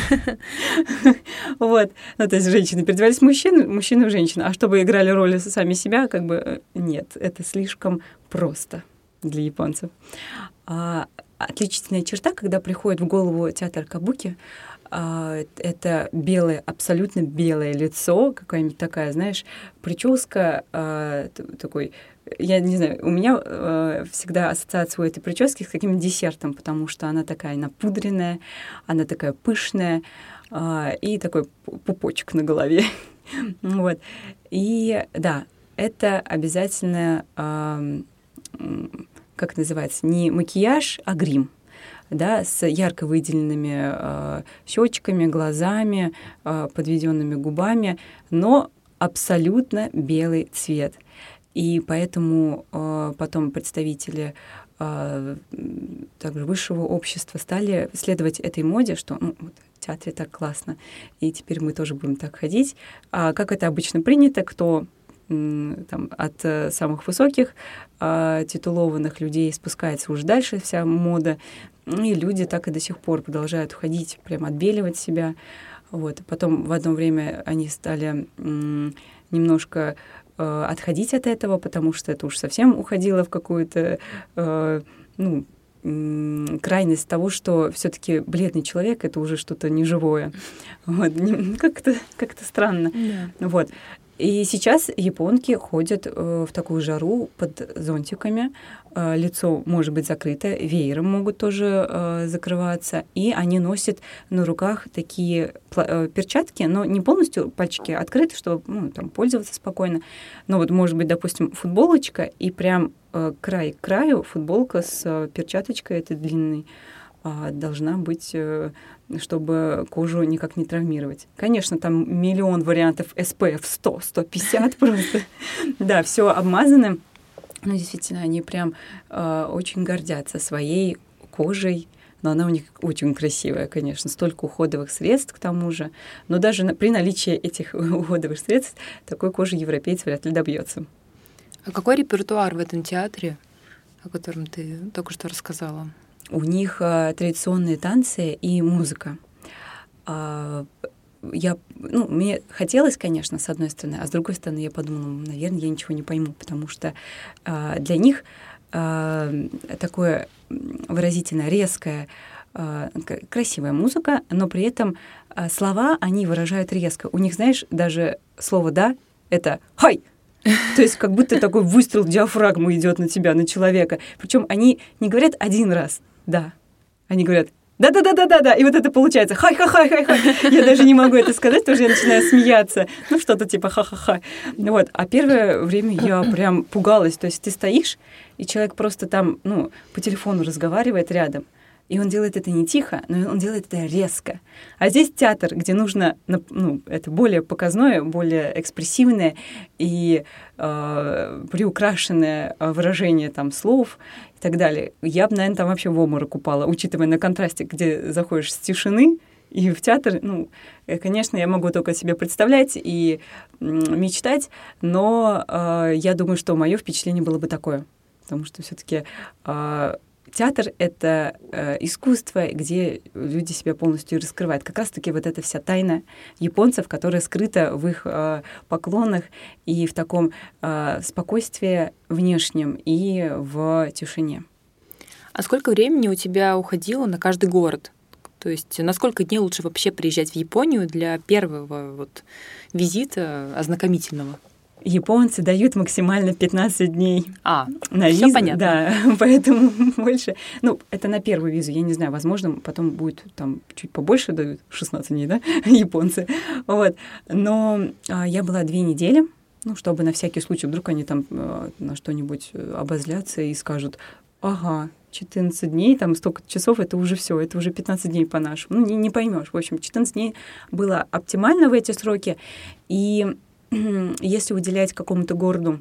Вот. Ну, то есть женщины переодевались в мужчин, мужчины в женщин. А чтобы играли роли сами себя, как бы э, нет, это слишком просто для японцев. А, отличительная черта, когда приходит в голову театр Кабуки, а, это белое, абсолютно белое лицо, какая-нибудь такая, знаешь, прическа, а, такой я не знаю, у меня э, всегда ассоциация у этой прически с каким-то десертом, потому что она такая напудренная, она такая пышная, э, и такой пупочек на голове. вот. И да, это обязательно как называется, не макияж, а грим да, с ярко выделенными э, щечками, глазами, э, подведенными губами, но абсолютно белый цвет. И поэтому э, потом представители э, также высшего общества стали следовать этой моде, что ну, вот, в театре так классно, и теперь мы тоже будем так ходить. А как это обычно принято, кто там, от э, самых высоких э, титулованных людей спускается уже дальше вся мода, и люди так и до сих пор продолжают ходить, прям отбеливать себя. Вот. Потом в одно время они стали немножко э, отходить от этого, потому что это уж совсем уходило в какую-то э, ну, крайность того, что все-таки бледный человек это уже что-то неживое. Вот, как-то как странно. Yeah. Вот. И сейчас японки ходят э, в такую жару под зонтиками, э, лицо может быть закрыто, веером могут тоже э, закрываться, и они носят на руках такие перчатки, но не полностью пальчики открыты, чтобы ну, там, пользоваться спокойно. Но вот может быть, допустим, футболочка, и прям край к краю футболка с перчаточкой этой длинной а, должна быть, э, чтобы кожу никак не травмировать. Конечно, там миллион вариантов SPF 100, 150 просто. Да, все обмазано. Но действительно, они прям э, очень гордятся своей кожей, но она у них очень красивая, конечно, столько уходовых средств к тому же. Но даже на, при наличии этих уходовых средств такой кожи европейец вряд ли добьется. А какой репертуар в этом театре, о котором ты только что рассказала? У них э, традиционные танцы и музыка. Э, я, ну, мне хотелось, конечно, с одной стороны, а с другой стороны я подумала, наверное, я ничего не пойму, потому что э, для них э, такое выразительно резкое, красивая музыка, но при этом слова они выражают резко. У них, знаешь, даже слово «да» — это «хай», то есть как будто такой выстрел диафрагмы идет на тебя, на человека. Причем они не говорят один раз, да. Они говорят, да-да-да-да-да-да. И вот это получается хай-хай-хай-хай-хай. Я даже не могу это сказать, потому что я начинаю смеяться. Ну, что-то типа ха-ха-ха. Вот. А первое время я прям пугалась. То есть ты стоишь, и человек просто там, ну, по телефону разговаривает рядом. И он делает это не тихо, но он делает это резко. А здесь театр, где нужно, ну, это более показное, более экспрессивное и э, приукрашенное выражение там слов и так далее. Я бы, наверное, там вообще в обморок упала, учитывая на контрасте, где заходишь с тишины, и в театр, ну, э, конечно, я могу только себе представлять и мечтать, но э, я думаю, что мое впечатление было бы такое, потому что все-таки э, театр — это э, искусство, где люди себя полностью раскрывают. Как раз-таки вот эта вся тайна японцев, которая скрыта в их э, поклонах и в таком э, спокойствии внешнем и в тишине. А сколько времени у тебя уходило на каждый город? То есть на сколько дней лучше вообще приезжать в Японию для первого вот визита ознакомительного? Японцы дают максимально 15 дней а, на визу. понятно. Да, поэтому больше... Ну, это на первую визу, я не знаю, возможно, потом будет там чуть побольше дают, 16 дней, да, японцы. Вот. Но а, я была две недели, ну, чтобы на всякий случай, вдруг они там а, на что-нибудь э, обозлятся и скажут, ага, 14 дней, там столько часов, это уже все, это уже 15 дней по-нашему. Ну, не, не поймешь. В общем, 14 дней было оптимально в эти сроки. И если уделять какому-то городу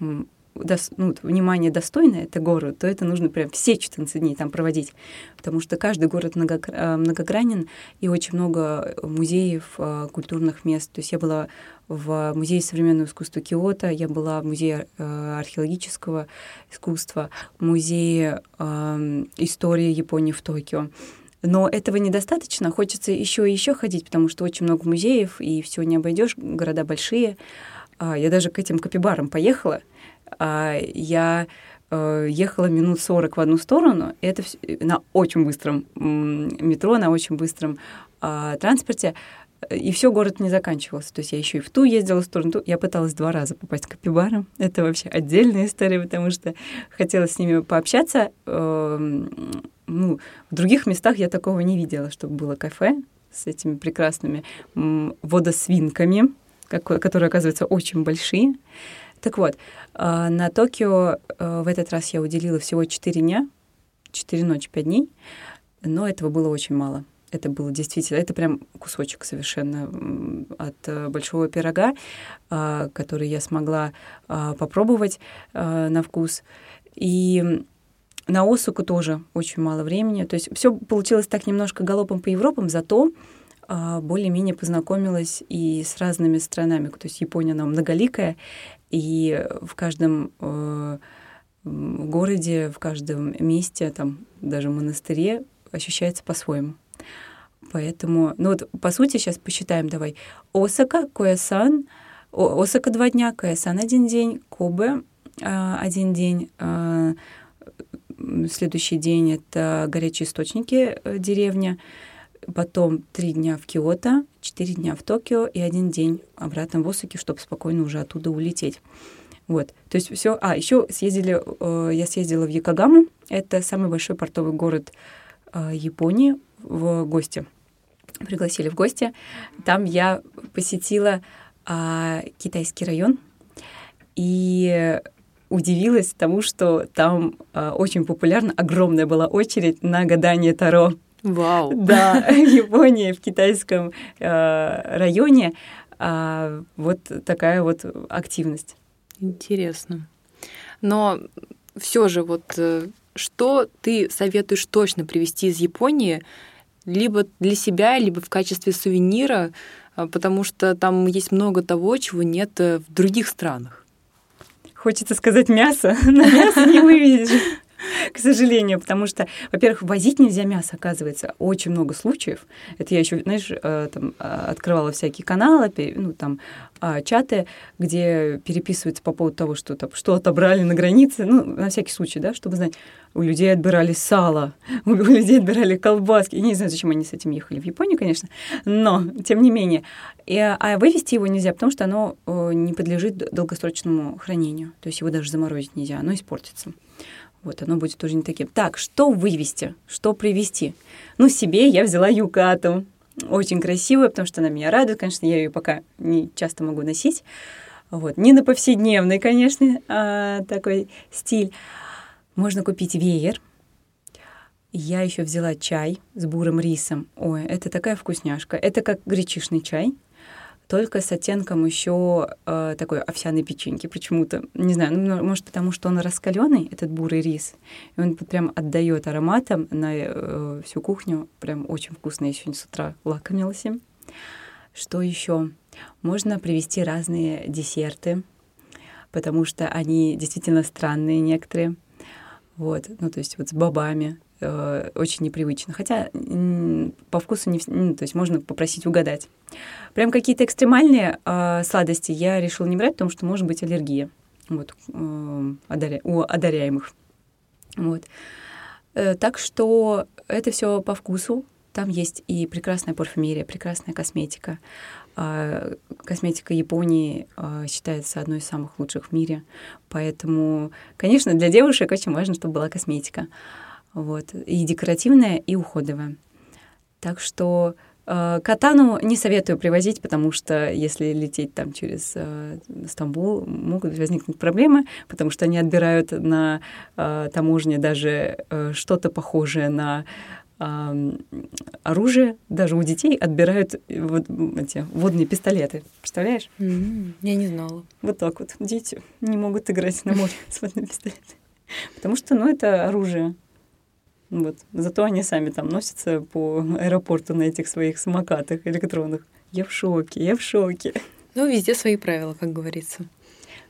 ну, внимание достойное, это город, то это нужно прям все 14 дней там проводить, потому что каждый город э, многогранен, и очень много музеев, э, культурных мест. То есть я была в Музее современного искусства Киото, я была в Музее э, археологического искусства, Музее истории Японии в Токио. Но этого недостаточно, хочется еще и еще ходить, потому что очень много музеев, и все не обойдешь, города большие. А, я даже к этим капибарам поехала. А, я э, ехала минут 40 в одну сторону, это на очень быстром метро, на очень быстром а, транспорте, и все город не заканчивался. То есть я еще и в ту ездила в сторону, ту. Я пыталась два раза попасть к капибарам. Это вообще отдельная история, потому что хотела с ними пообщаться. Эм, ну, в других местах я такого не видела, чтобы было кафе с этими прекрасными водосвинками которые, оказывается, очень большие. Так вот, а, на Токио а, в этот раз я уделила всего 4 дня, 4 ночи, 5 дней, но этого было очень мало. Это было действительно, это прям кусочек совершенно от э, большого пирога, а, который я смогла попробовать на вкус. И на Осуку тоже очень мало времени. То есть все получилось так немножко галопом по Европам, зато а, более-менее познакомилась и с разными странами. То есть Япония, она многоликая, и в каждом э, городе, в каждом месте, там даже в монастыре ощущается по-своему. Поэтому, ну вот, по сути, сейчас посчитаем, давай. Осака, Коясан, Осака два дня, Коясан один день, Кобе э, один день, э, следующий день — это горячие источники, э, деревня, потом три дня в Киото, четыре дня в Токио и один день обратно в Осаки, чтобы спокойно уже оттуда улететь. Вот, то есть все. А, еще съездили, э, я съездила в Якогаму, это самый большой портовый город э, Японии, в гости. Пригласили в гости. Там я посетила э, китайский район и удивилась тому, что там э, очень популярна, огромная была очередь на гадание Таро. Вау! Да, в Японии, в китайском э, районе э, вот такая вот активность. Интересно. Но все же вот э, что ты советуешь точно привезти из Японии, либо для себя, либо в качестве сувенира, э, потому что там есть много того, чего нет э, в других странах. Хочется сказать мясо, но мясо не вывезешь к сожалению, потому что, во-первых, возить нельзя мясо, оказывается, очень много случаев. Это я еще, знаешь, э, там, а, открывала всякие каналы, ну, там, а, чаты, где переписываются по поводу того, что, там, что отобрали на границе, ну, на всякий случай, да, чтобы знать, у людей отбирали сало, у людей отбирали колбаски. Я не знаю, зачем они с этим ехали в Японию, конечно, но, тем не менее. И, а вывести его нельзя, потому что оно э, не подлежит долгосрочному хранению. То есть его даже заморозить нельзя, оно испортится. Вот оно будет уже не таким. Так, что вывести, что привезти? Ну, себе я взяла юкату. Очень красивая, потому что она меня радует. Конечно, я ее пока не часто могу носить. Вот. Не на повседневный, конечно, а, такой стиль. Можно купить веер. Я еще взяла чай с бурым рисом. Ой, это такая вкусняшка. Это как гречишный чай, только с оттенком еще э, такой овсяной печеньки почему-то. Не знаю, ну, может, потому что он раскаленный, этот бурый рис, и он прям отдает ароматом на э, всю кухню. Прям очень вкусно. Я сегодня с утра лакомилась им. Что еще? Можно привезти разные десерты, потому что они действительно странные некоторые. Вот, ну, то есть вот с бобами, э, очень непривычно. Хотя по вкусу не, ну, то есть можно попросить угадать. Прям какие-то экстремальные э, сладости я решила не брать, потому что может быть аллергия вот, э, одаря, у одаряемых. Вот. Э, так что это все по вкусу. Там есть и прекрасная парфюмерия, прекрасная косметика. Э, косметика Японии э, считается одной из самых лучших в мире. Поэтому, конечно, для девушек очень важно, чтобы была косметика. Вот. И декоративная, и уходовая. Так что э, Катану не советую привозить, потому что если лететь там через э, Стамбул, могут возникнуть проблемы, потому что они отбирают на э, таможне даже э, что-то похожее на а, оружие, даже у детей отбирают вот эти водные пистолеты. Представляешь? Mm-hmm. Я не знала. Вот так вот. Дети не могут играть на море с водными пистолетами. Потому что, ну, это оружие. Вот. Зато они сами там носятся по аэропорту на этих своих самокатах электронных. Я в шоке, я в шоке. Ну, везде свои правила, как говорится.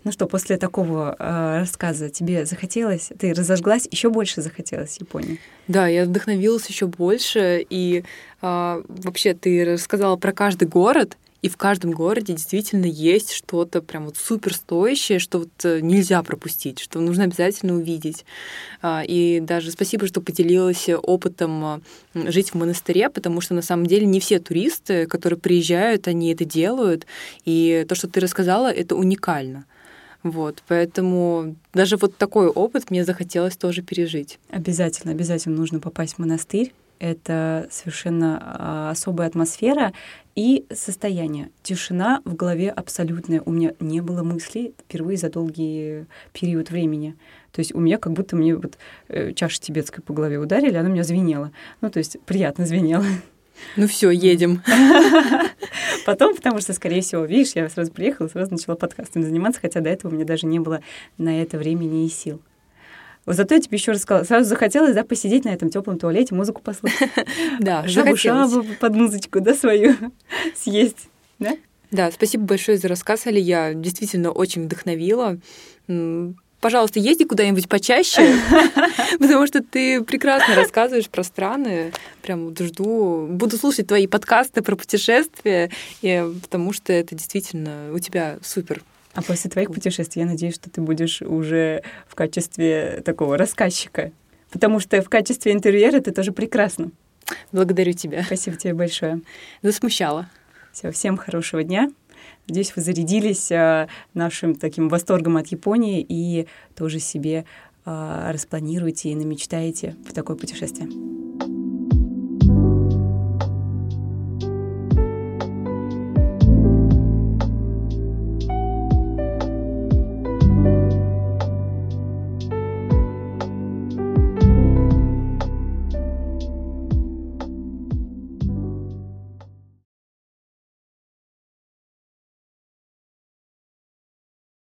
Ну что, после такого э, рассказа тебе захотелось, ты разожглась, еще больше захотелось Японии? Да, я вдохновилась еще больше, и э, вообще ты рассказала про каждый город, и в каждом городе действительно есть что-то прям вот супер стоящее, что вот э, нельзя пропустить, что нужно обязательно увидеть. А, и даже спасибо, что поделилась опытом жить в монастыре, потому что на самом деле не все туристы, которые приезжают, они это делают. И то, что ты рассказала, это уникально. Вот, поэтому даже вот такой опыт мне захотелось тоже пережить. Обязательно, обязательно нужно попасть в монастырь. Это совершенно а, особая атмосфера и состояние. Тишина в голове абсолютная. У меня не было мыслей впервые за долгий период времени. То есть у меня как будто мне вот э, чаша тибетской по голове ударили, она у меня звенела. Ну, то есть приятно звенела. Ну все, едем. Потом, потому что, скорее всего, видишь, я сразу приехала, сразу начала подкастами заниматься, хотя до этого у меня даже не было на это времени и сил. Вот зато я тебе еще рассказала. Сразу захотелось, да, посидеть на этом теплом туалете, музыку послушать. Да, Жабу-шабу под музычку, да, свою съесть, да? Да, спасибо большое за рассказ, Алия. Действительно очень вдохновила пожалуйста, езди куда-нибудь почаще, потому что ты прекрасно рассказываешь про страны. Прям жду, буду слушать твои подкасты про путешествия, потому что это действительно у тебя супер. А после твоих путешествий я надеюсь, что ты будешь уже в качестве такого рассказчика, потому что в качестве интерьера ты тоже прекрасно. Благодарю тебя. Спасибо тебе большое. Засмущала. Все, всем хорошего дня. Надеюсь, вы зарядились а, нашим таким восторгом от Японии и тоже себе а, распланируете и намечтаете в такое путешествие.